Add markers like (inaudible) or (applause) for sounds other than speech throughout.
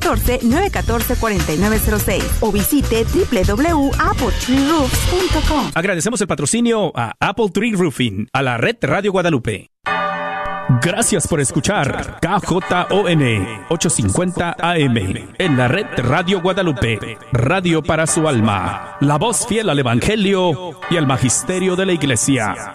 14-914-4906 o visite www.appletreeroofs.com. Agradecemos el patrocinio a Apple Tree Roofing, a la red Radio Guadalupe. Gracias por escuchar KJON 850 AM en la red Radio Guadalupe, radio para su alma, la voz fiel al Evangelio y al Magisterio de la Iglesia.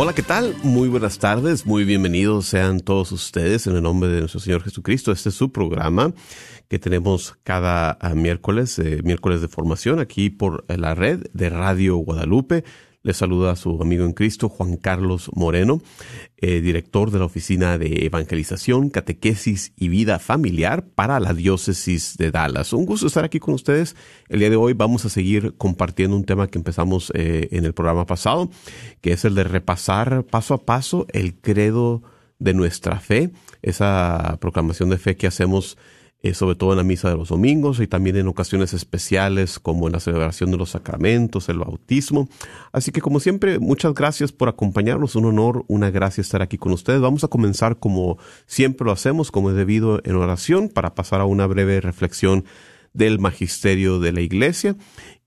Hola, ¿qué tal? Muy buenas tardes, muy bienvenidos sean todos ustedes en el nombre de nuestro Señor Jesucristo. Este es su programa que tenemos cada ah, miércoles, eh, miércoles de formación, aquí por la red de Radio Guadalupe. Les saluda a su amigo en Cristo, Juan Carlos Moreno, eh, director de la Oficina de Evangelización, Catequesis y Vida Familiar para la Diócesis de Dallas. Un gusto estar aquí con ustedes. El día de hoy vamos a seguir compartiendo un tema que empezamos eh, en el programa pasado, que es el de repasar paso a paso el credo de nuestra fe, esa proclamación de fe que hacemos eh, sobre todo en la misa de los domingos y también en ocasiones especiales como en la celebración de los sacramentos, el bautismo. Así que como siempre, muchas gracias por acompañarnos, un honor, una gracia estar aquí con ustedes. Vamos a comenzar como siempre lo hacemos, como es debido en oración, para pasar a una breve reflexión del magisterio de la iglesia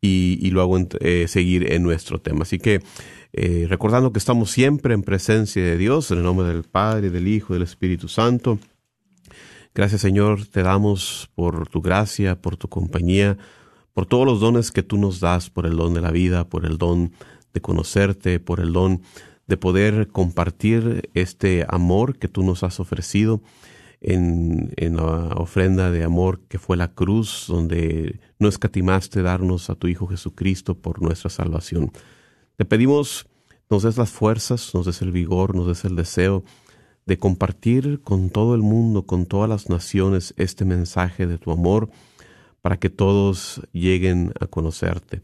y, y luego eh, seguir en nuestro tema. Así que eh, recordando que estamos siempre en presencia de Dios, en el nombre del Padre, del Hijo del Espíritu Santo. Gracias Señor, te damos por tu gracia, por tu compañía, por todos los dones que tú nos das, por el don de la vida, por el don de conocerte, por el don de poder compartir este amor que tú nos has ofrecido en, la ofrenda de amor que fue la cruz, donde no escatimaste darnos a tu Hijo Jesucristo por nuestra salvación. Te pedimos nos des las fuerzas, nos des el vigor, nos des el deseo de compartir con todo el mundo, con todas las naciones, este mensaje de tu amor, para que todos lleguen a conocerte.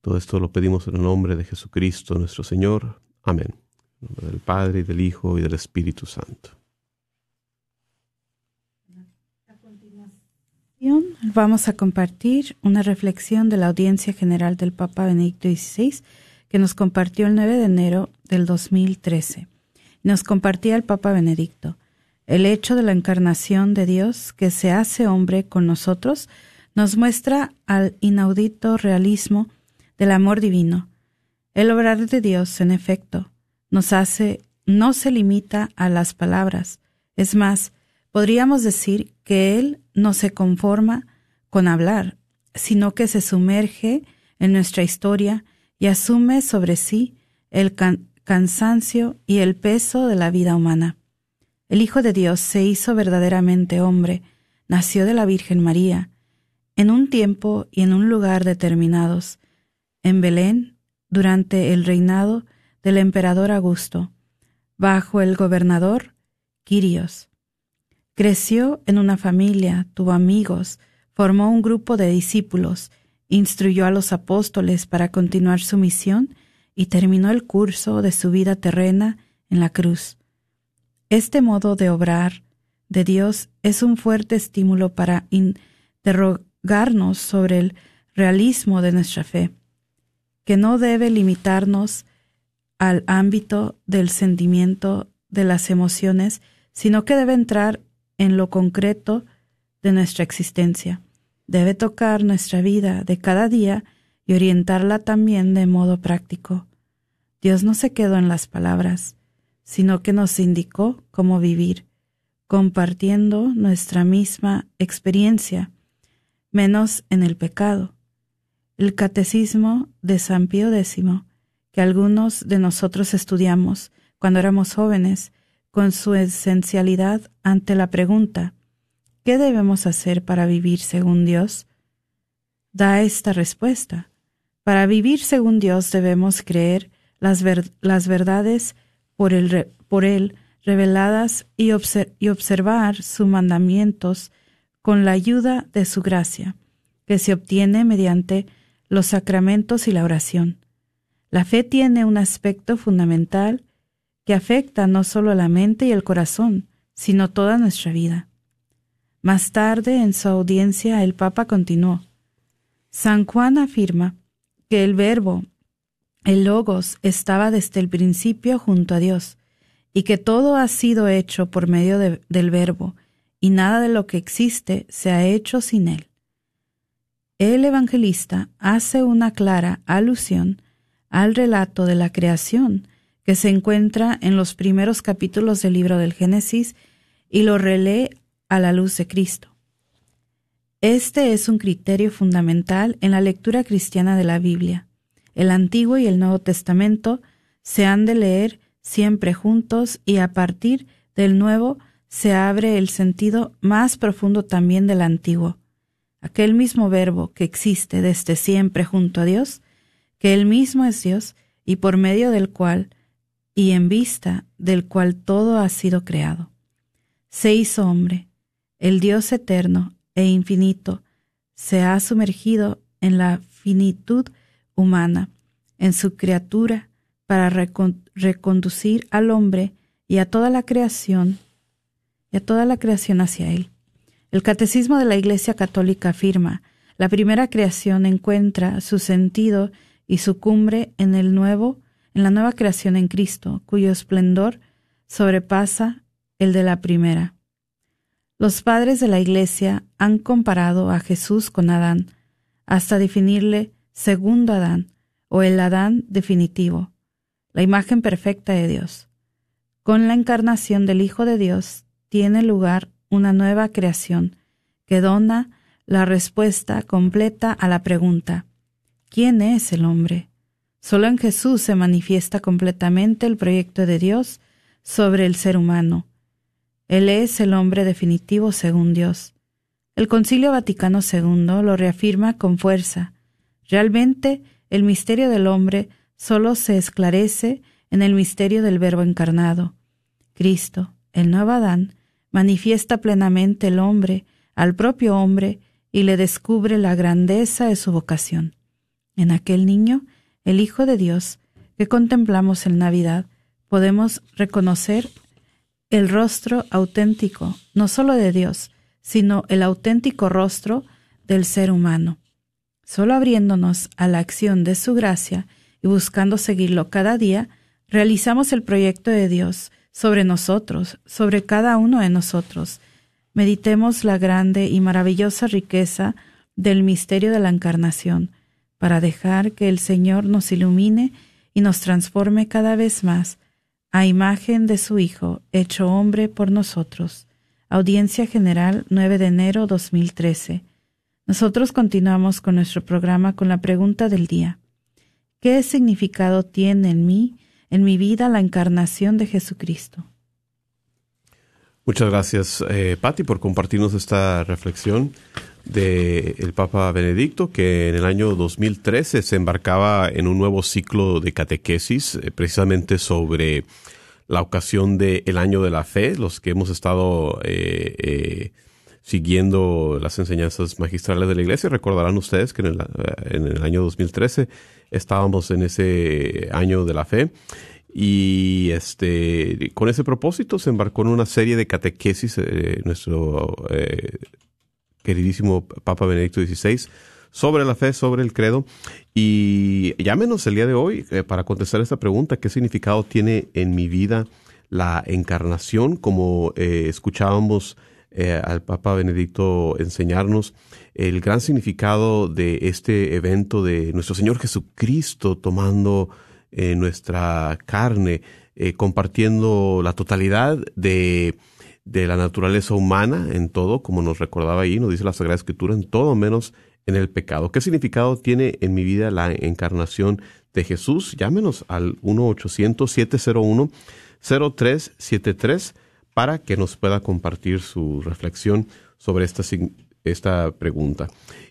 Todo esto lo pedimos en el nombre de Jesucristo nuestro Señor. Amén. En nombre del Padre, y del Hijo, y del Espíritu Santo. Vamos a compartir una reflexión de la audiencia general del Papa Benedicto XVI que nos compartió el 9 de enero del 2013 nos compartía el Papa Benedicto. El hecho de la encarnación de Dios que se hace hombre con nosotros nos muestra al inaudito realismo del amor divino. El obrar de Dios, en efecto, nos hace, no se limita a las palabras. Es más, podríamos decir que Él no se conforma con hablar, sino que se sumerge en nuestra historia y asume sobre sí el, cansancio y el peso de la vida humana. El Hijo de Dios se hizo verdaderamente hombre, nació de la Virgen María, en un tiempo y en un lugar determinados, en Belén, durante el reinado del emperador Augusto, bajo el gobernador Quirios. Creció en una familia, tuvo amigos, formó un grupo de discípulos, instruyó a los apóstoles para continuar su misión y terminó el curso de su vida terrena en la cruz. Este modo de obrar de Dios es un fuerte estímulo para interrogarnos sobre el realismo de nuestra fe, que no debe limitarnos al ámbito del sentimiento de las emociones, sino que debe entrar en lo concreto de nuestra existencia. Debe tocar nuestra vida de cada día y orientarla también de modo práctico. Dios no se quedó en las palabras, sino que nos indicó cómo vivir, compartiendo nuestra misma experiencia, menos en el pecado. El catecismo de San Pío X, que algunos de nosotros estudiamos cuando éramos jóvenes, con su esencialidad ante la pregunta ¿qué debemos hacer para vivir según Dios? Da esta respuesta. Para vivir según Dios debemos creer las, las verdades por, el, por Él reveladas y, y observar sus mandamientos con la ayuda de su gracia, que se obtiene mediante los sacramentos y la oración. La fe tiene un aspecto fundamental que afecta no solo la mente y el corazón, sino toda nuestra vida. Más tarde, en su audiencia, el Papa continuó. San Juan afirma que el verbo, el logos, estaba desde el principio junto a Dios, y que todo ha sido hecho por medio del verbo, y nada de lo que existe se ha hecho sin él. El evangelista hace una clara alusión al relato de la creación que se encuentra en los primeros capítulos del libro del Génesis y lo relee a la luz de Cristo. Este es un criterio fundamental en la lectura cristiana de la Biblia. El Antiguo y el Nuevo Testamento se han de leer siempre juntos y a partir del Nuevo se abre el sentido más profundo también del Antiguo. Aquel mismo verbo que existe desde siempre junto a Dios, que Él mismo es Dios y por medio del cual y en vista del cual todo ha sido creado. Se hizo hombre, el Dios eterno e infinito se ha sumergido en la finitud humana, en su criatura, para reconducir al hombre y a toda la creación y a toda la creación hacia él. El catecismo de la Iglesia Católica afirma, la primera creación encuentra su sentido y su cumbre en el nuevo, en la nueva creación en Cristo, cuyo esplendor sobrepasa el de la primera. Los padres de la Iglesia han comparado a Jesús con Adán, hasta definirle segundo Adán, o el Adán definitivo, la imagen perfecta de Dios. Con la encarnación del Hijo de Dios tiene lugar una nueva creación que dona la respuesta completa a la pregunta ¿quién es el hombre? Solo en Jesús se manifiesta completamente el proyecto de Dios sobre el ser humano, él es el hombre definitivo según Dios. El Concilio Vaticano II lo reafirma con fuerza. Realmente, el misterio del hombre solo se esclarece en el misterio del Verbo encarnado. Cristo, el nuevo Adán, manifiesta plenamente el hombre al propio hombre y le descubre la grandeza de su vocación. En aquel niño, el Hijo de Dios, que contemplamos en Navidad, podemos reconocer el rostro auténtico, no solo de Dios, sino el auténtico rostro del ser humano. Solo abriéndonos a la acción de su gracia y buscando seguirlo cada día, realizamos el proyecto de Dios sobre nosotros, sobre cada uno de nosotros. Meditemos la grande y maravillosa riqueza del misterio de la encarnación, para dejar que el Señor nos ilumine y nos transforme cada vez más a imagen de su Hijo, hecho hombre por nosotros. Audiencia General 9 de enero 2013. Nosotros continuamos con nuestro programa con la pregunta del día. ¿Qué significado tiene en mí, en mi vida, la encarnación de Jesucristo? Muchas gracias, eh, Patti, por compartirnos esta reflexión del el Papa Benedicto, que en el año 2013 se embarcaba en un nuevo ciclo de catequesis, eh, precisamente sobre la ocasión del el año de la fe, los que hemos estado eh, eh, siguiendo las enseñanzas magistrales de la iglesia. Recordarán ustedes que en el, el año 2013 estábamos en ese año de la fe Y este, con ese propósito se embarcó en una serie de catequesis, eh, nuestro eh, queridísimo Papa Benedicto XVI, sobre la fe, sobre el credo. Y llámenos el día de hoy eh, para contestar esta pregunta, ¿qué significado tiene en mi vida la encarnación? Como eh, escuchábamos eh, al Papa Benedicto enseñarnos el gran significado de este evento de nuestro Señor Jesucristo tomando nuestra carne, compartiendo la totalidad de de la naturaleza humana en todo, como nos recordaba ahí, nos dice la Sagrada Escritura, en todo menos en el pecado. ¿Qué significado tiene en mi vida la encarnación de Jesús? Llámenos al 1-800-701-0373 para que nos pueda compartir su reflexión sobre esta, esta pregunta.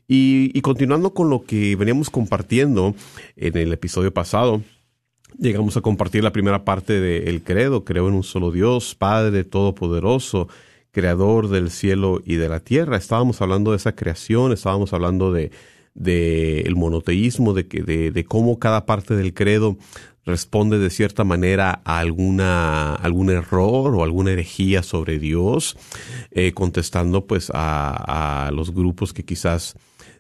Y, y continuando con lo que veníamos compartiendo en el episodio pasado, llegamos a compartir la primera parte del credo. Creo en un solo Dios, Padre Todopoderoso, creador del cielo y de la tierra. Estábamos hablando de esa creación, estábamos hablando de, de el monoteísmo, de, que, de, de cómo cada parte del credo responde de cierta manera a alguna, algún error o alguna herejía sobre Dios, eh, contestando pues a los grupos que quizás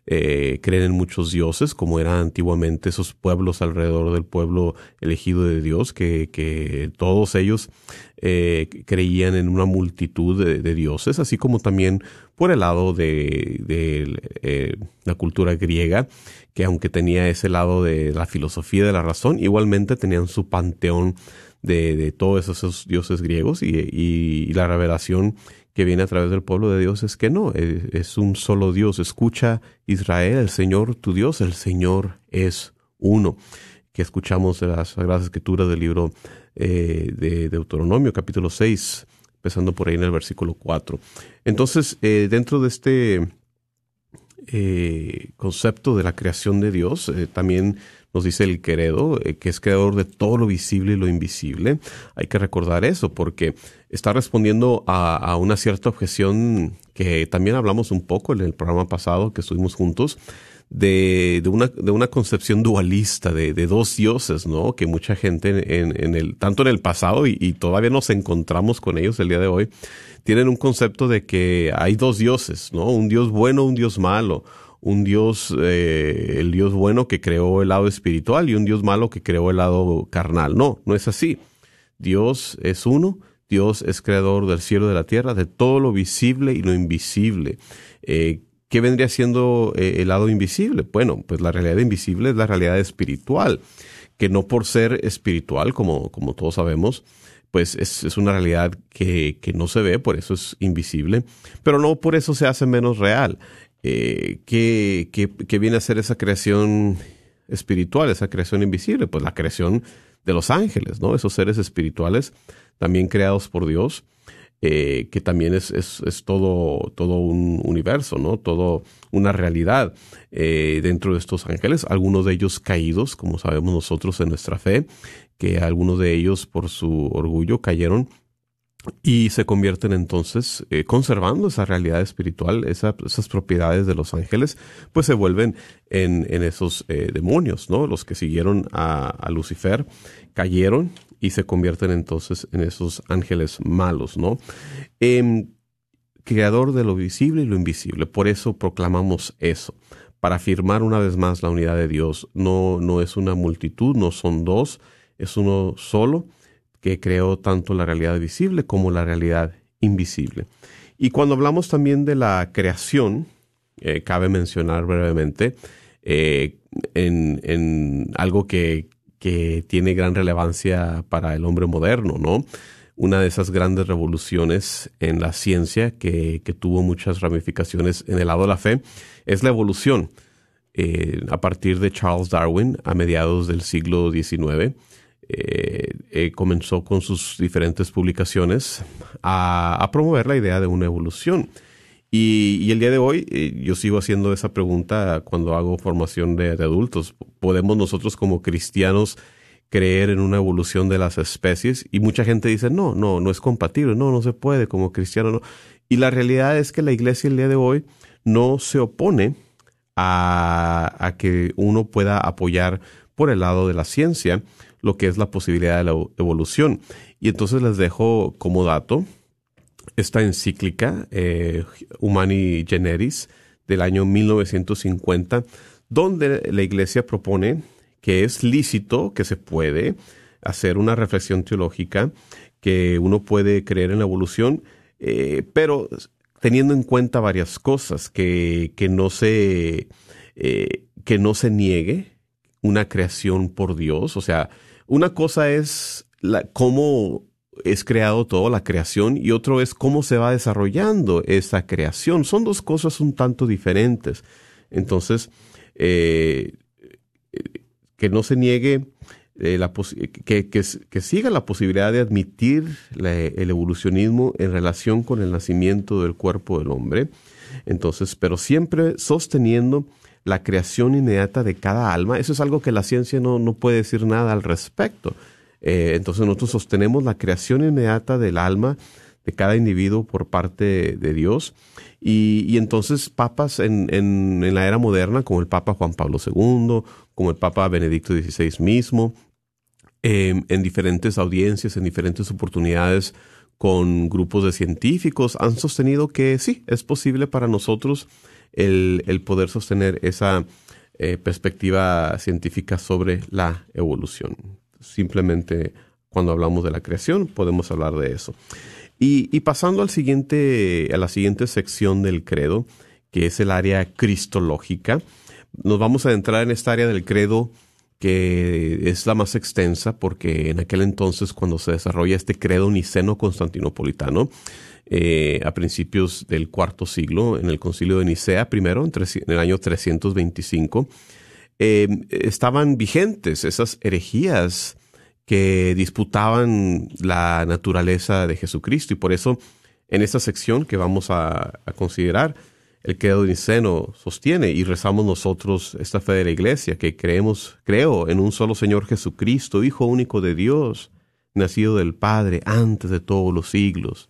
eh, creen en muchos dioses, como eran antiguamente esos pueblos alrededor del pueblo elegido de Dios, que, que todos ellos eh, creían en una multitud de, dioses, así como también por el lado de, de eh, la cultura griega, que aunque tenía ese lado de la filosofía de la razón, igualmente tenían su panteón de, de todos esos dioses griegos y, y, y la revelación que viene a través del pueblo de Dios es que no, es, un solo Dios. Escucha Israel, el Señor tu Dios, el Señor es uno. Que escuchamos de las Sagradas Escrituras del libro eh, de Deuteronomio, capítulo 6, empezando por ahí en el versículo 4. Entonces, eh, dentro de este eh, concepto de la creación de Dios, también nos dice el credo, eh, que es creador de todo lo visible y lo invisible. Hay que recordar eso porque está respondiendo a, una cierta objeción que también hablamos un poco en el programa pasado que estuvimos juntos. De, de, una, de una concepción dualista de, dos dioses, ¿no? Que mucha gente en, en el, tanto en el pasado y, y, todavía nos encontramos con ellos el día de hoy, tienen un concepto de que hay dos dioses, ¿no? Un dios bueno, un dios malo, un Dios, eh, el Dios bueno que creó el lado espiritual y un Dios malo que creó el lado carnal. No, no es así. Dios es uno, Dios es creador del cielo y de la tierra, de todo lo visible y lo invisible. Eh, ¿Qué vendría siendo eh, el lado invisible? Bueno, pues la realidad invisible es la realidad espiritual, que no por ser espiritual, como, como todos sabemos, pues es, es una realidad que, que, no se ve, por eso es invisible, pero no por eso se hace menos real eh, ¿qué, viene a ser esa creación espiritual, esa creación invisible? Pues la creación de los ángeles, ¿no? Esos seres espirituales también creados por Dios, eh, que también es, es, es, todo, todo un universo, ¿no? Todo una realidad eh, dentro de estos ángeles, algunos de ellos caídos, como sabemos nosotros en nuestra fe, que algunos de ellos por su orgullo cayeron y se convierten entonces, eh, conservando esa realidad espiritual, esas propiedades de los ángeles, pues se vuelven en, en esos eh, demonios, ¿no? Los que siguieron a, Lucifer cayeron y se convierten entonces en esos ángeles malos, ¿no? Eh, creador de lo visible y lo invisible. Por eso proclamamos eso, para afirmar una vez más la unidad de Dios. No, no es una multitud, no son dos, es uno solo que creó tanto la realidad visible como la realidad invisible. Y cuando hablamos también de la creación, eh, cabe mencionar brevemente eh, en, en, algo que, que, tiene gran relevancia para el hombre moderno, ¿no? Una de esas grandes revoluciones en la ciencia que, que tuvo muchas ramificaciones en el lado de la fe es la evolución. Eh, a partir de Charles Darwin a mediados del siglo XIX, eh, eh, comenzó con sus diferentes publicaciones a, promover la idea de una evolución. Y, el día de hoy eh, yo sigo haciendo esa pregunta cuando hago formación de, adultos. ¿Podemos nosotros como cristianos creer en una evolución de las especies? Y mucha gente dice, no, no, no es compatible, no, no se puede como cristiano. No. Y la realidad es que la iglesia el día de hoy no se opone a, a que uno pueda apoyar por el lado de la ciencia lo que es la posibilidad de la evolución. Y entonces les dejo como dato esta encíclica, eh, Humani Generis, del año 1950, donde la Iglesia propone que es lícito, que se puede hacer una reflexión teológica, que uno puede creer en la evolución, eh, pero teniendo en cuenta varias cosas, que, que no se, eh, que no se niegue una creación por Dios, o sea, una cosa es cómo es creado todo, la creación, y otro es cómo se va desarrollando esa creación. Son dos cosas un tanto diferentes. Entonces, eh, que no se niegue, eh, la que, que, siga la posibilidad de admitir el evolucionismo en relación con el nacimiento del cuerpo del hombre. Entonces, pero siempre sosteniendo la creación inmediata de cada alma. Eso es algo que la ciencia no, no puede decir nada al respecto. Eh, entonces nosotros sostenemos la creación inmediata del alma de cada individuo por parte de Dios. Y, entonces papas en, en, la era moderna, como el Papa Juan Pablo II, como el Papa Benedicto XVI mismo, em, en diferentes audiencias, en diferentes oportunidades con grupos de científicos, han sostenido que sí, es posible para nosotros el, poder sostener esa eh, perspectiva científica sobre la evolución. Simplemente cuando hablamos de la creación podemos hablar de eso. Y, pasando al siguiente, a la siguiente sección del credo, que es el área cristológica, nos vamos a adentrar en esta área del credo que es la más extensa porque en aquel entonces cuando se desarrolla este credo niceno constantinopolitano, eh, a principios del cuarto siglo, en el concilio de Nicea, primero, en, el año 325, eh, estaban vigentes esas herejías que disputaban la naturaleza de Jesucristo. Y por eso, en esta sección que vamos a, considerar, el credo niceno sostiene y rezamos nosotros esta fe de la iglesia, que creemos, creo en un solo Señor Jesucristo, Hijo único de Dios, nacido del Padre antes de todos los siglos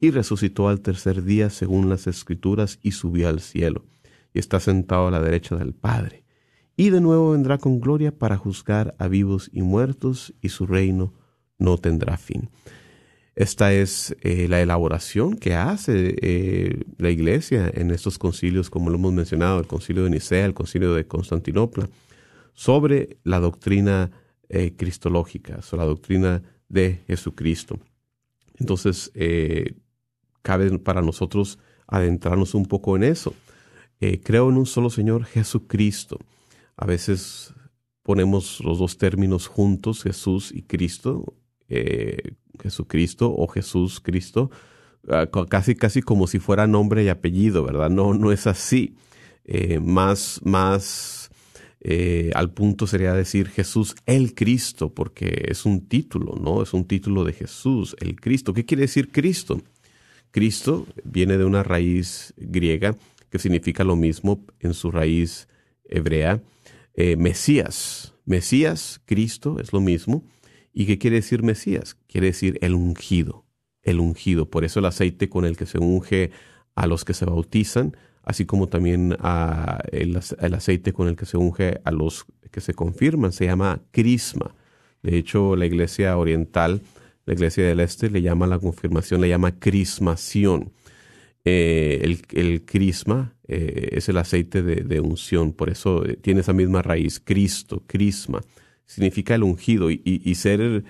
y resucitó al tercer día según las escrituras y subió al cielo, y está sentado a la derecha del Padre. Y de nuevo vendrá con gloria para juzgar a vivos y muertos, y su reino no tendrá fin. Esta es eh, la elaboración que hace eh, la Iglesia en estos concilios, como lo hemos mencionado, el concilio de Nicea, el concilio de Constantinopla, sobre la doctrina eh, cristológica, sobre la doctrina de Jesucristo. Entonces, cabe para nosotros adentrarnos un poco en eso. Eh, creo en un solo Señor Jesucristo. A veces ponemos los dos términos juntos, Jesús y Cristo, eh, Jesucristo o Jesús Cristo, ah, casi casi como si fuera nombre y apellido, ¿verdad? No, no es así. Eh, más, más al punto sería decir Jesús el Cristo, porque es un título, ¿no? Es un título de Jesús, el Cristo. ¿Qué quiere decir Cristo? Cristo viene de una raíz griega que significa lo mismo en su raíz hebrea. Eh, Mesías, Mesías, Cristo es lo mismo. ¿Y qué quiere decir Mesías? Quiere decir el ungido, el ungido. Por eso el aceite con el que se unge a los que se bautizan, así como también el, el, aceite con el que se unge a los que se confirman, se llama crisma. De hecho, la iglesia oriental la Iglesia del Este le llama la confirmación, le llama crismación. Eh, el, crisma eh, es el aceite de, unción, por eso eh, tiene esa misma raíz, Cristo, crisma, significa el ungido y, ser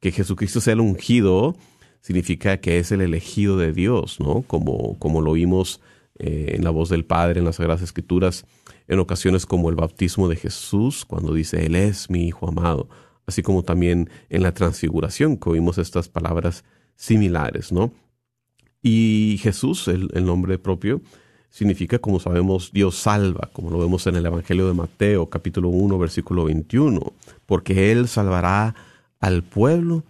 que Jesucristo sea el ungido significa que es el elegido de Dios, ¿no? Como, como lo vimos en la voz del Padre en las Sagradas Escrituras, en ocasiones como el bautismo de Jesús, cuando dice, Él es mi Hijo amado así como también en la transfiguración, que oímos estas palabras similares, ¿no? Y Jesús, el, nombre propio, significa, como sabemos, Dios salva, como lo vemos en el Evangelio de Mateo, capítulo 1, versículo 21, porque Él salvará al pueblo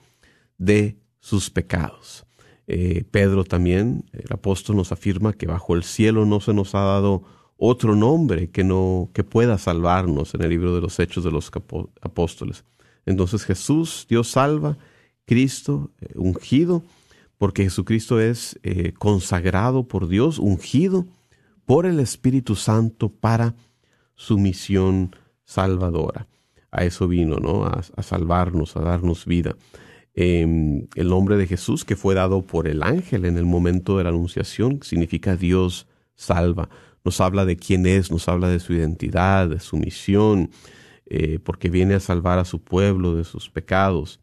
de sus pecados. Eh, Pedro también, el apóstol, nos afirma que bajo el cielo no se nos ha dado otro nombre que no que pueda salvarnos en el libro de los Hechos de los Apóstoles. Entonces Jesús, Dios salva, Cristo eh, ungido, porque Jesucristo es eh, consagrado por Dios, ungido por el Espíritu Santo para su misión salvadora. A eso vino, ¿no? A, salvarnos, a darnos vida. Em, el nombre de Jesús que fue dado por el ángel en el momento de la anunciación significa Dios salva. Nos habla de quién es, nos habla de su identidad, de su misión, eh, porque viene a salvar a su pueblo de sus pecados.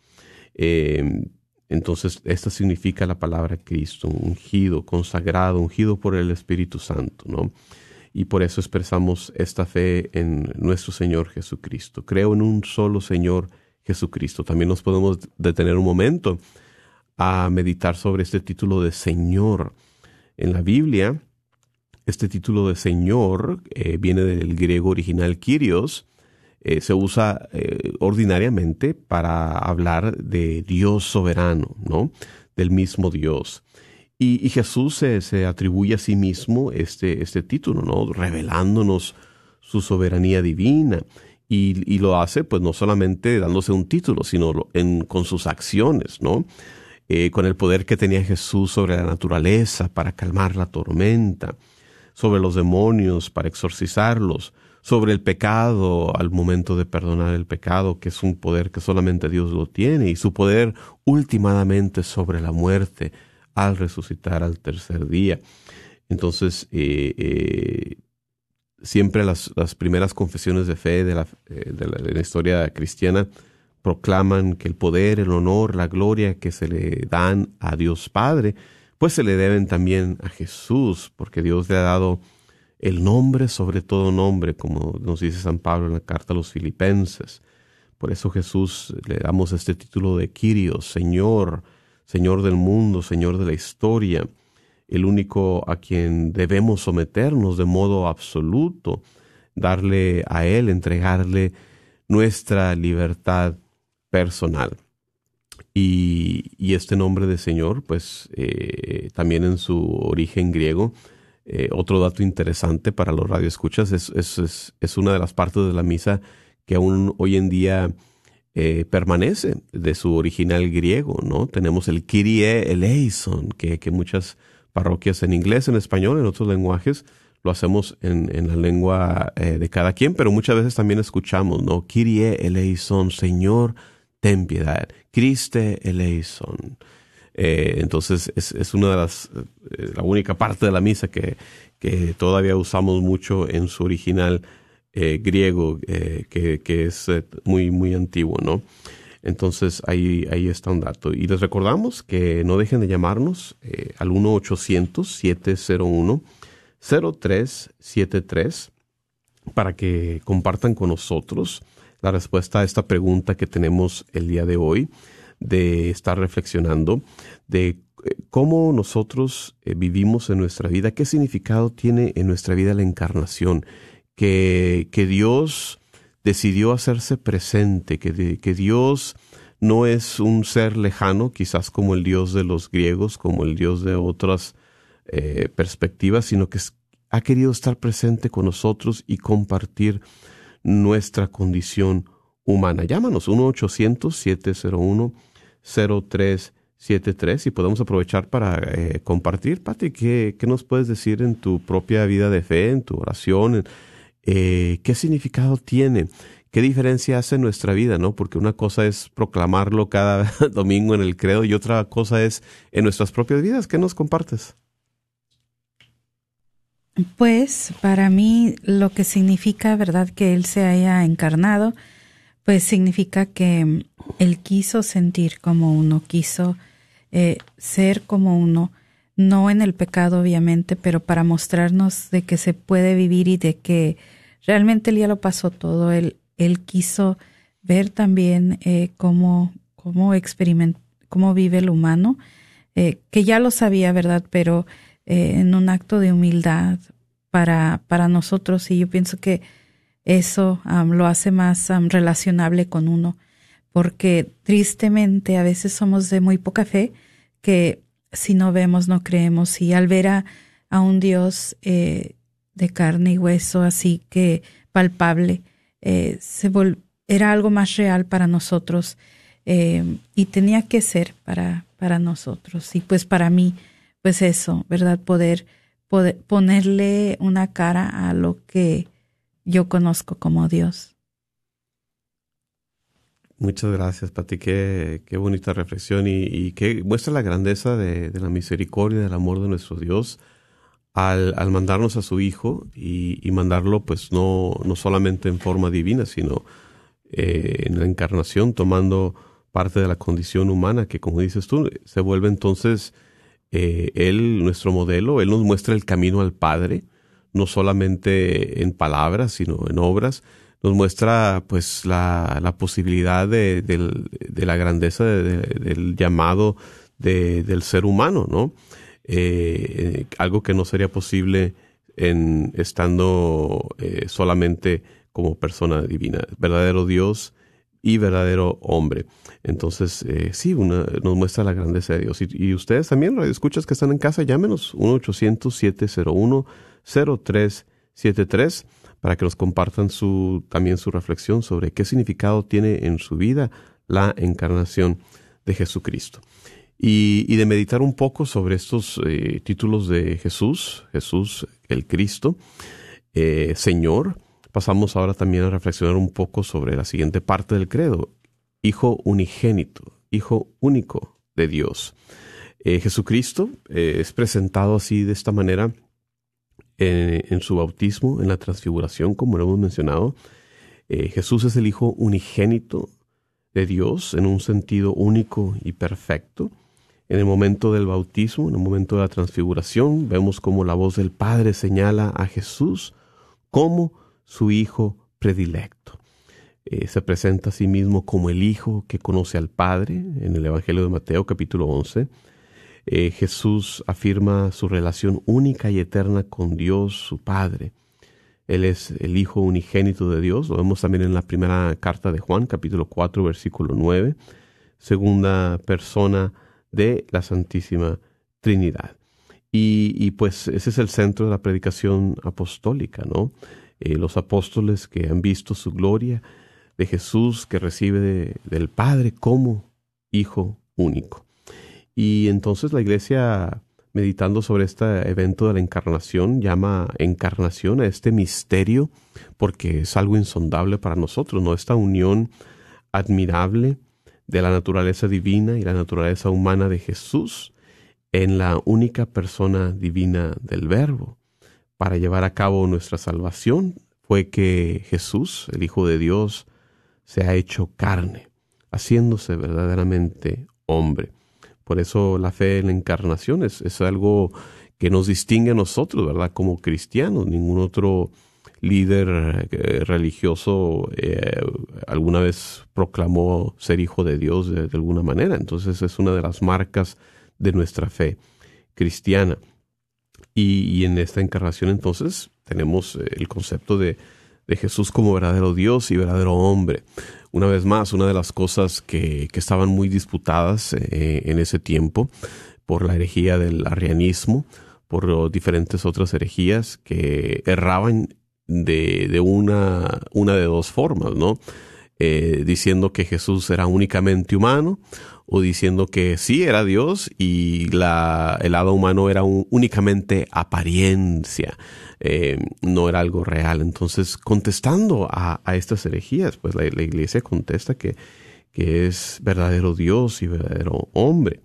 Em, entonces, esta significa la palabra Cristo, ungido, consagrado, ungido por el Espíritu Santo, ¿no? Y por eso expresamos esta fe en nuestro Señor Jesucristo. Creo en un solo Señor Jesucristo. También nos podemos detener un momento a meditar sobre este título de Señor. En la Biblia, este título de Señor eh, viene del griego original Kyrios, eh, se usa eh, ordinariamente para hablar de Dios soberano, ¿no? Del mismo Dios. Y, Jesús se, atribuye a sí mismo este, este título, ¿no? Revelándonos su soberanía divina. Y, lo hace, pues, no solamente dándose un título, sino con sus acciones, ¿no? Eh, con el poder que tenía Jesús sobre la naturaleza para calmar la tormenta, sobre los demonios para exorcizarlos, sobre el pecado al momento de perdonar el pecado, que es un poder que solamente Dios lo tiene, y su poder últimamente sobre la muerte al resucitar al tercer día. Entonces, eh, eh, siempre las, primeras confesiones de fe de la, eh, de la historia cristiana proclaman que el poder, el honor, la gloria que se le dan a Dios Padre, pues se le deben también a Jesús, porque Dios le ha dado el nombre sobre todo nombre, como nos dice San Pablo en la carta a los filipenses. Por eso Jesús le damos este título de Kyrios, Señor, Señor del mundo, Señor de la historia, el único a quien debemos someternos de modo absoluto, darle a Él, entregarle nuestra libertad personal. Y, este nombre de Señor, pues eh, también en su origen griego, eh, otro dato interesante para los radioescuchas es, es, es, una de las partes de la misa que aún hoy en día eh, permanece de su original griego, ¿no? Tenemos el Kyrie eleison, que, que muchas parroquias en inglés, en español, en otros lenguajes, lo hacemos en, en la lengua eh, de cada quien, pero muchas veces también escuchamos, ¿no? Kyrie eleison, Señor, ten piedad. Christe eleison. Eh, entonces es, una de las, eh, la única parte de la misa que, que todavía usamos mucho en su original eh, griego, que, que, es muy, muy antiguo, ¿no? Entonces ahí, ahí está un dato. Y les recordamos que no dejen de llamarnos al 1-800-701-0373 para que compartan con nosotros la respuesta a esta pregunta que tenemos el día de hoy de estar reflexionando de eh, cómo nosotros eh, vivimos en nuestra vida, qué significado tiene en nuestra vida la encarnación, que, que Dios decidió hacerse presente, que, que Dios no es un ser lejano, quizás como el Dios de los griegos, como el Dios de otras eh, perspectivas, sino que ha querido estar presente con nosotros y compartir nuestra condición humana. Llámanos 1-800-701. 0373 y podemos aprovechar para eh, compartir. Pati, ¿qué, ¿qué, nos puedes decir en tu propia vida de fe, en tu oración? Eh, ¿Qué significado tiene? ¿Qué diferencia hace en nuestra vida? ¿no? Porque una cosa es proclamarlo cada (laughs) domingo en el credo y otra cosa es en nuestras propias vidas. ¿Qué nos compartes? Pues para mí lo que significa, ¿verdad?, que Él se haya encarnado pues significa que él quiso sentir como uno, quiso eh, ser como uno, no en el pecado obviamente, pero para mostrarnos de que se puede vivir y de que realmente él ya lo pasó todo, él, él quiso ver también eh, cómo, cómo, cómo vive el humano, eh, que ya lo sabía, ¿verdad? Pero en un acto de humildad para, para nosotros y yo pienso que eso lo hace más relacionable con uno. porque tristemente a veces somos de muy poca fe que si no vemos no creemos y al ver a, un Dios eh, de carne y hueso así que palpable eh, era algo más real para nosotros eh, y tenía que ser para, para nosotros y pues para mí pues eso, ¿verdad? Poder ponerle una cara a lo que yo conozco como Dios. Muchas gracias, Pati. Qué, qué bonita reflexión y, y que muestra la grandeza de, la misericordia, del amor de nuestro Dios al, al mandarnos a su Hijo y, y, mandarlo, pues no, no solamente en forma divina, sino eh, en la encarnación, tomando parte de la condición humana, que como dices tú, se vuelve entonces eh, Él nuestro modelo, Él nos muestra el camino al Padre, no solamente en palabras, sino en obras nos muestra pues la, la posibilidad de, de, la grandeza del llamado del ser humano, ¿no? Eh, algo que no sería posible en estando eh, solamente como persona divina, verdadero Dios y verdadero hombre. Entonces, eh, sí, una, nos muestra la grandeza de Dios. Y, ustedes también, escuchas que están en casa, llámenos 1-800-701-0373 para que nos compartan su, también su reflexión sobre qué significado tiene en su vida la encarnación de Jesucristo. Y, de meditar un poco sobre estos eh, títulos de Jesús, Jesús el Cristo, eh, Señor, pasamos ahora también a reflexionar un poco sobre la siguiente parte del credo, Hijo unigénito, Hijo único de Dios. Eh, Jesucristo es presentado así de esta manera eh, en su bautismo, en la transfiguración, como lo hemos mencionado. Eh, Jesús es el Hijo unigénito de Dios en un sentido único y perfecto. En el momento del bautismo, en el momento de la transfiguración, vemos como la voz del Padre señala a Jesús como su Hijo predilecto. Eh, se presenta a sí mismo como el Hijo que conoce al Padre en el Evangelio de Mateo capítulo 11 eh, Jesús afirma su relación única y eterna con Dios, su Padre. Él es el Hijo unigénito de Dios, lo vemos también en la primera carta de Juan, capítulo 4, versículo 9, segunda persona de la Santísima Trinidad. Y, pues ese es el centro de la predicación apostólica, ¿no? Eh, los apóstoles que han visto su gloria de Jesús que recibe del Padre como Hijo único. Y entonces la iglesia, meditando sobre este evento de la encarnación, llama encarnación a este misterio porque es algo insondable para nosotros, ¿no? Esta unión admirable de la naturaleza divina y la naturaleza humana de Jesús en la única persona divina del Verbo. Para llevar a cabo nuestra salvación fue que Jesús, el Hijo de Dios, se ha hecho carne, haciéndose verdaderamente hombre. Por eso la fe en la encarnación es, algo que nos distingue a nosotros, ¿verdad? Como cristianos. Ningún otro líder eh, religioso eh, alguna vez proclamó ser hijo de Dios de, alguna manera. Entonces es una de las marcas de nuestra fe cristiana. Y, en esta encarnación entonces tenemos eh, el concepto de, de Jesús como verdadero Dios y verdadero hombre una vez más, una de las cosas que, que estaban muy disputadas eh, en ese tiempo por la herejía del arrianismo, por diferentes otras herejías que erraban de, de una, una de dos formas, ¿no? Eh, diciendo que Jesús era únicamente humano o diciendo que sí era Dios y la, el lado humano era únicamente apariencia, eh, no era algo real. Entonces, contestando a, estas herejías, pues la, iglesia contesta que, que es verdadero Dios y verdadero hombre,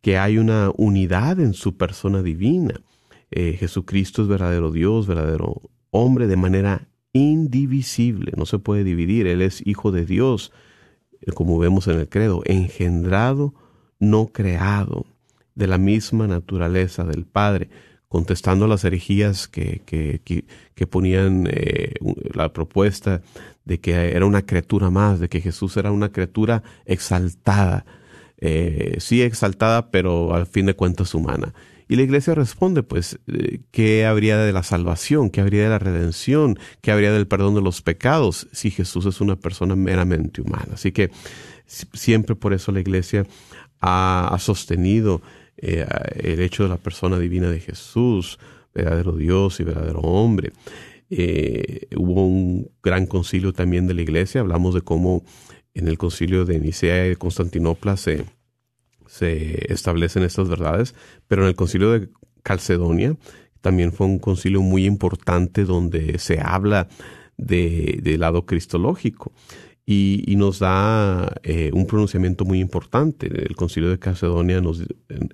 que hay una unidad en su persona divina. Eh, Jesucristo es verdadero Dios, verdadero hombre de manera indivisible, no se puede dividir, Él es hijo de Dios, como vemos en el credo, engendrado, no creado, de la misma naturaleza del Padre, contestando las herejías que, que, que, ponían eh, la propuesta de que era una criatura más, de que Jesús era una criatura exaltada, eh, sí exaltada, pero al fin de cuentas humana. Y la iglesia responde, pues, eh, ¿qué habría de la salvación? ¿Qué habría de la redención? ¿Qué habría del perdón de los pecados si Jesús es una persona meramente humana? Así que Siempre por eso la iglesia ha, sostenido eh, el hecho de la persona divina de Jesús, verdadero Dios y verdadero hombre. Eh, hubo un gran concilio también de la iglesia, hablamos de cómo en el concilio de Nicea y de Constantinopla se, se establecen estas verdades, pero en el concilio de Calcedonia también fue un concilio muy importante donde se habla de, del lado cristológico y, nos da eh, un pronunciamiento muy importante. El concilio de Calcedonia nos,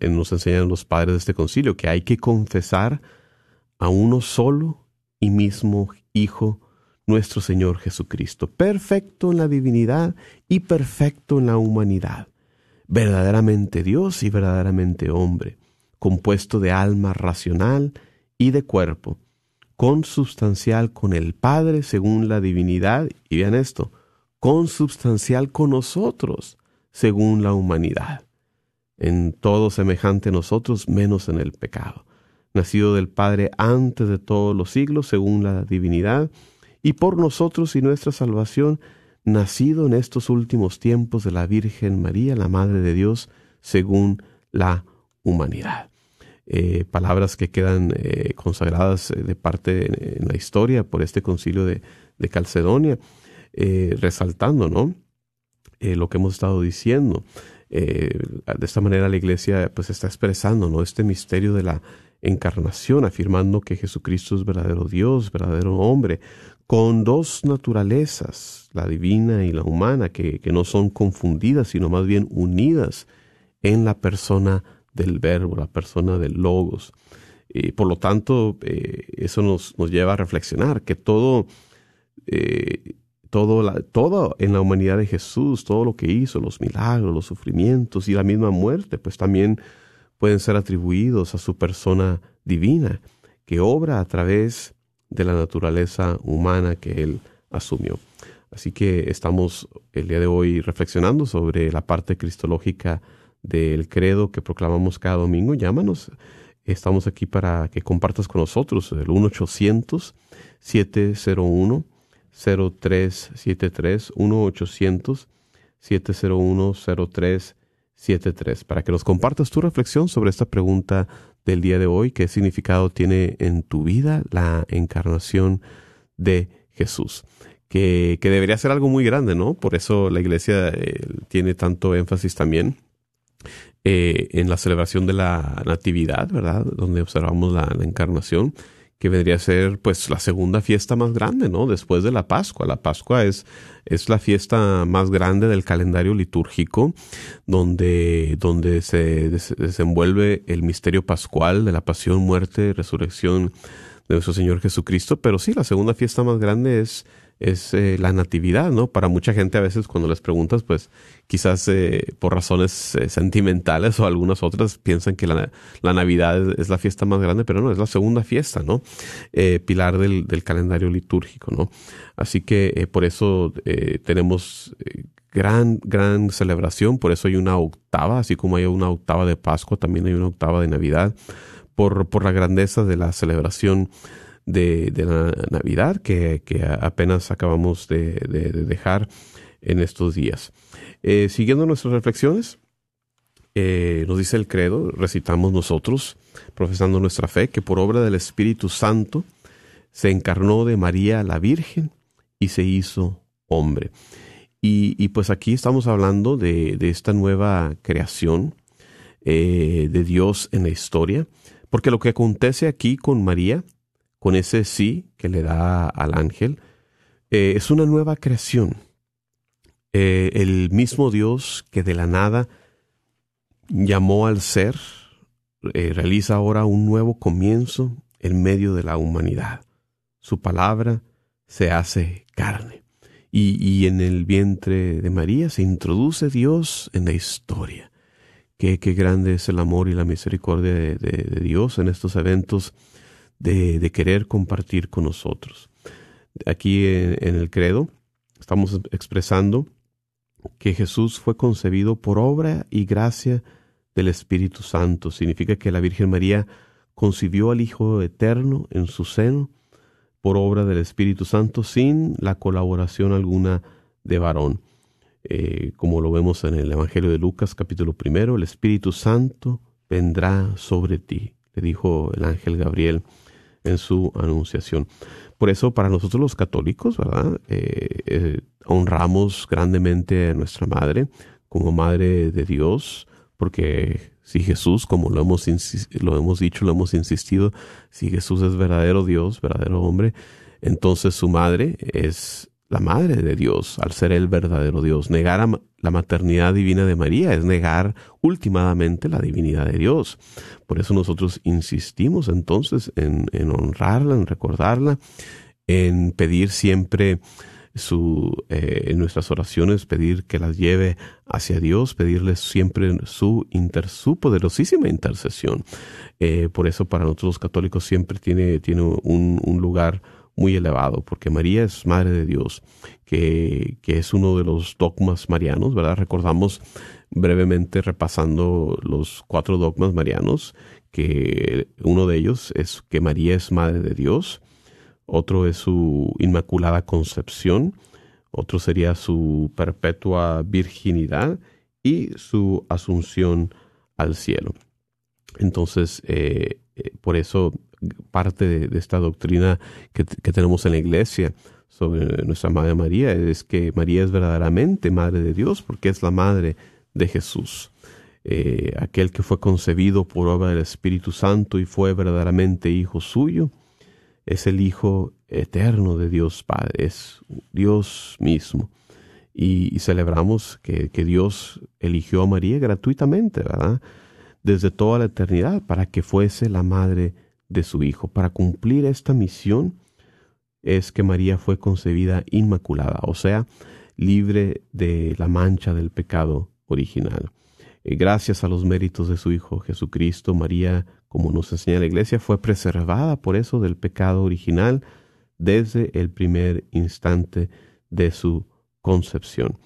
nos enseñan los padres de este concilio que hay que confesar a uno solo y mismo Hijo, nuestro Señor Jesucristo, perfecto en la divinidad y perfecto en la humanidad, verdaderamente Dios y verdaderamente hombre, compuesto de alma racional y de cuerpo, consubstancial con el Padre según la divinidad, y vean esto, consubstancial con nosotros según la humanidad, en todo semejante a nosotros menos en el pecado, nacido del Padre antes de todos los siglos según la divinidad, y por nosotros y nuestra salvación, nacido en estos últimos tiempos de la Virgen María, la Madre de Dios, según la humanidad. Eh, palabras que quedan eh, consagradas eh, de parte en, la historia por este concilio de, Calcedonia, resaltando ¿no? lo que hemos estado diciendo. de esta manera la iglesia pues está expresando ¿no? este misterio de la encarnación, afirmando que Jesucristo es verdadero Dios, verdadero hombre, con dos naturalezas, la divina y la humana, que, no son confundidas, sino más bien unidas en la persona del verbo, la persona del logos. Y por lo tanto, eh, eso nos, nos, lleva a reflexionar que todo, eh, todo, todo en la humanidad de Jesús, todo lo que hizo, los milagros, los sufrimientos y la misma muerte, pues también pueden ser atribuidos a su persona divina, que obra a través de la naturaleza humana que él asumió. Así que estamos el día de hoy reflexionando sobre la parte cristológica del credo que proclamamos cada domingo, llámanos. Estamos aquí para que compartas con nosotros el 1-800-701-0373, 1-800-701-0373, para que nos compartas tu reflexión sobre esta pregunta del día de hoy, qué significado tiene en tu vida la encarnación de Jesús. Que, que debería ser algo muy grande, ¿no? Por eso la iglesia eh, tiene tanto énfasis también eh, en la celebración de la Natividad, ¿verdad? Donde observamos la, encarnación, que vendría a ser pues la segunda fiesta más grande, ¿no? Después de la Pascua. La Pascua es, es la fiesta más grande del calendario litúrgico, donde, donde se desenvuelve el misterio pascual de la pasión, muerte, resurrección de nuestro Señor Jesucristo. Pero sí, la segunda fiesta más grande es es eh, la natividad, ¿no? Para mucha gente a veces cuando les preguntas, pues quizás eh, por razones eh, sentimentales o algunas otras piensan que la, la, Navidad es la fiesta más grande, pero no, es la segunda fiesta, ¿no? pilar del, del, calendario litúrgico, ¿no? Así que por eso tenemos gran, gran celebración, por eso hay una octava, así como hay una octava de Pascua, también hay una octava de Navidad, por, por la grandeza de la celebración de, la Navidad que, apenas acabamos de, dejar en estos días. Eh, siguiendo nuestras reflexiones, eh, nos dice el credo, recitamos nosotros, profesando nuestra fe, que por obra del Espíritu Santo se encarnó de María la Virgen y se hizo hombre. Y, pues aquí estamos hablando de, esta nueva creación eh, de Dios en la historia, porque lo que acontece aquí con María con ese sí que le da al ángel, eh, es una nueva creación. Eh, el mismo Dios que de la nada llamó al ser, eh, realiza ahora un nuevo comienzo en medio de la humanidad. Su palabra se hace carne. Y, en el vientre de María se introduce Dios en la historia. Qué, qué grande es el amor y la misericordia de Dios en estos eventos de, querer compartir con nosotros. Aquí en, el credo estamos expresando que Jesús fue concebido por obra y gracia del Espíritu Santo. Significa que la Virgen María concibió al Hijo Eterno en su seno por obra del Espíritu Santo sin la colaboración alguna de varón. Eh, como lo vemos en el Evangelio de Lucas capítulo primero, el Espíritu Santo vendrá sobre ti, le dijo el ángel Gabriel en su anunciación. Por eso para nosotros los católicos, ¿verdad? Eh, eh, honramos grandemente a nuestra Madre como Madre de Dios, porque si Jesús, como lo hemos, lo hemos dicho, lo hemos insistido, si Jesús es verdadero Dios, verdadero hombre, entonces su madre es la madre de Dios, al ser el verdadero Dios. Negar a la maternidad divina de María es negar últimamente la divinidad de Dios. Por eso nosotros insistimos entonces en, honrarla, en recordarla, en pedir siempre su, eh, en nuestras oraciones, pedir que las lleve hacia Dios, pedirle siempre su, inter, su poderosísima intercesión. Eh, por eso para nosotros los católicos siempre tiene, tiene un, un lugar muy elevado, porque María es Madre de Dios, que, que, es uno de los dogmas marianos, ¿verdad? Recordamos brevemente repasando los cuatro dogmas marianos, que uno de ellos es que María es Madre de Dios, otro es su Inmaculada Concepción, otro sería su perpetua virginidad y su asunción al cielo. Entonces, eh, eh, por eso parte de, esta doctrina que, tenemos en la iglesia sobre nuestra Madre María es que María es verdaderamente Madre de Dios porque es la Madre de Jesús. Eh, aquel que fue concebido por obra del Espíritu Santo y fue verdaderamente hijo suyo, es el Hijo eterno de Dios Padre, es Dios mismo. Y, celebramos que, que, Dios eligió a María gratuitamente, ¿verdad? Desde toda la eternidad para que fuese la madre de su Hijo. Para cumplir esta misión es que María fue concebida inmaculada, o sea, libre de la mancha del pecado original. Eh, gracias a los méritos de su Hijo Jesucristo, María como nos enseña la iglesia, fue preservada por eso del pecado original desde el primer instante de su concepción.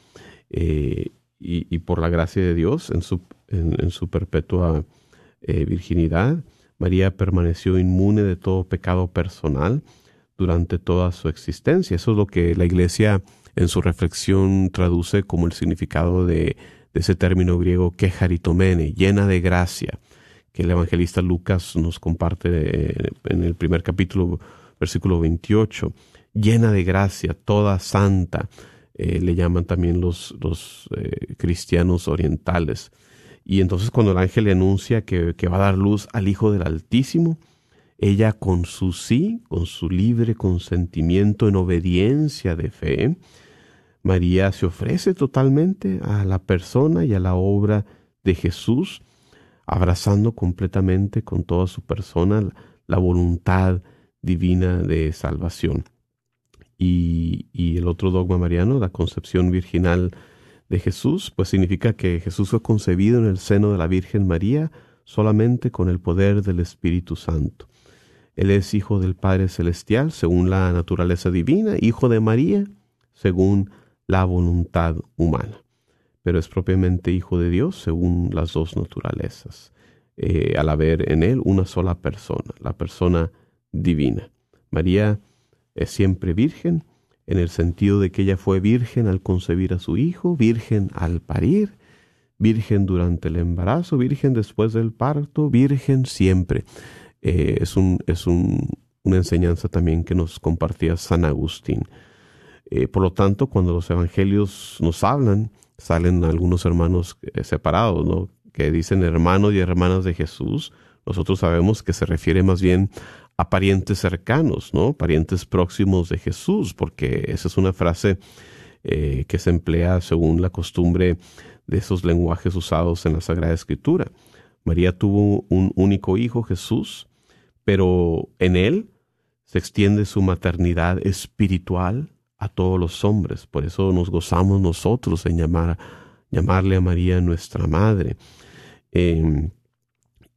Eh, y, por la gracia de Dios, en su, en, su perpetua eh, virginidad, María permaneció inmune de todo pecado personal durante toda su existencia. Eso es lo que la iglesia en su reflexión traduce como el significado de, ese término griego quejaritomene, llena de gracia que el evangelista Lucas nos comparte eh, en el primer capítulo, versículo 28, llena de gracia, toda santa, eh, le llaman también los, los eh, cristianos orientales. Y entonces cuando el ángel le anuncia que, que va a dar luz al Hijo del Altísimo, ella con su sí, con su libre consentimiento en obediencia de fe, María se ofrece totalmente a la persona y a la obra de Jesús, abrazando completamente con toda su persona la voluntad divina de salvación. Y, el otro dogma mariano, la concepción virginal de Jesús, pues significa que Jesús fue concebido en el seno de la Virgen María solamente con el poder del Espíritu Santo. Él es hijo del Padre Celestial según la naturaleza divina, hijo de María según la voluntad humana pero es propiamente hijo de Dios según las dos naturalezas, eh, al haber en él una sola persona, la persona divina. María es siempre virgen, en el sentido de que ella fue virgen al concebir a su hijo, virgen al parir, virgen durante el embarazo, virgen después del parto, virgen siempre. Eh, es un, es un, una enseñanza también que nos compartía San Agustín. Eh, por lo tanto, cuando los evangelios nos hablan salen algunos hermanos eh, separados, ¿no? Que dicen hermanos y hermanas de Jesús. Nosotros sabemos que se refiere más bien a parientes cercanos, ¿no? Parientes próximos de Jesús, porque esa es una frase eh, que se emplea según la costumbre de esos lenguajes usados en la Sagrada Escritura. María tuvo un único hijo, Jesús, pero en él se extiende su maternidad espiritual, a todos los hombres. Por eso nos gozamos nosotros en llamar, llamarle a María nuestra Madre. Em,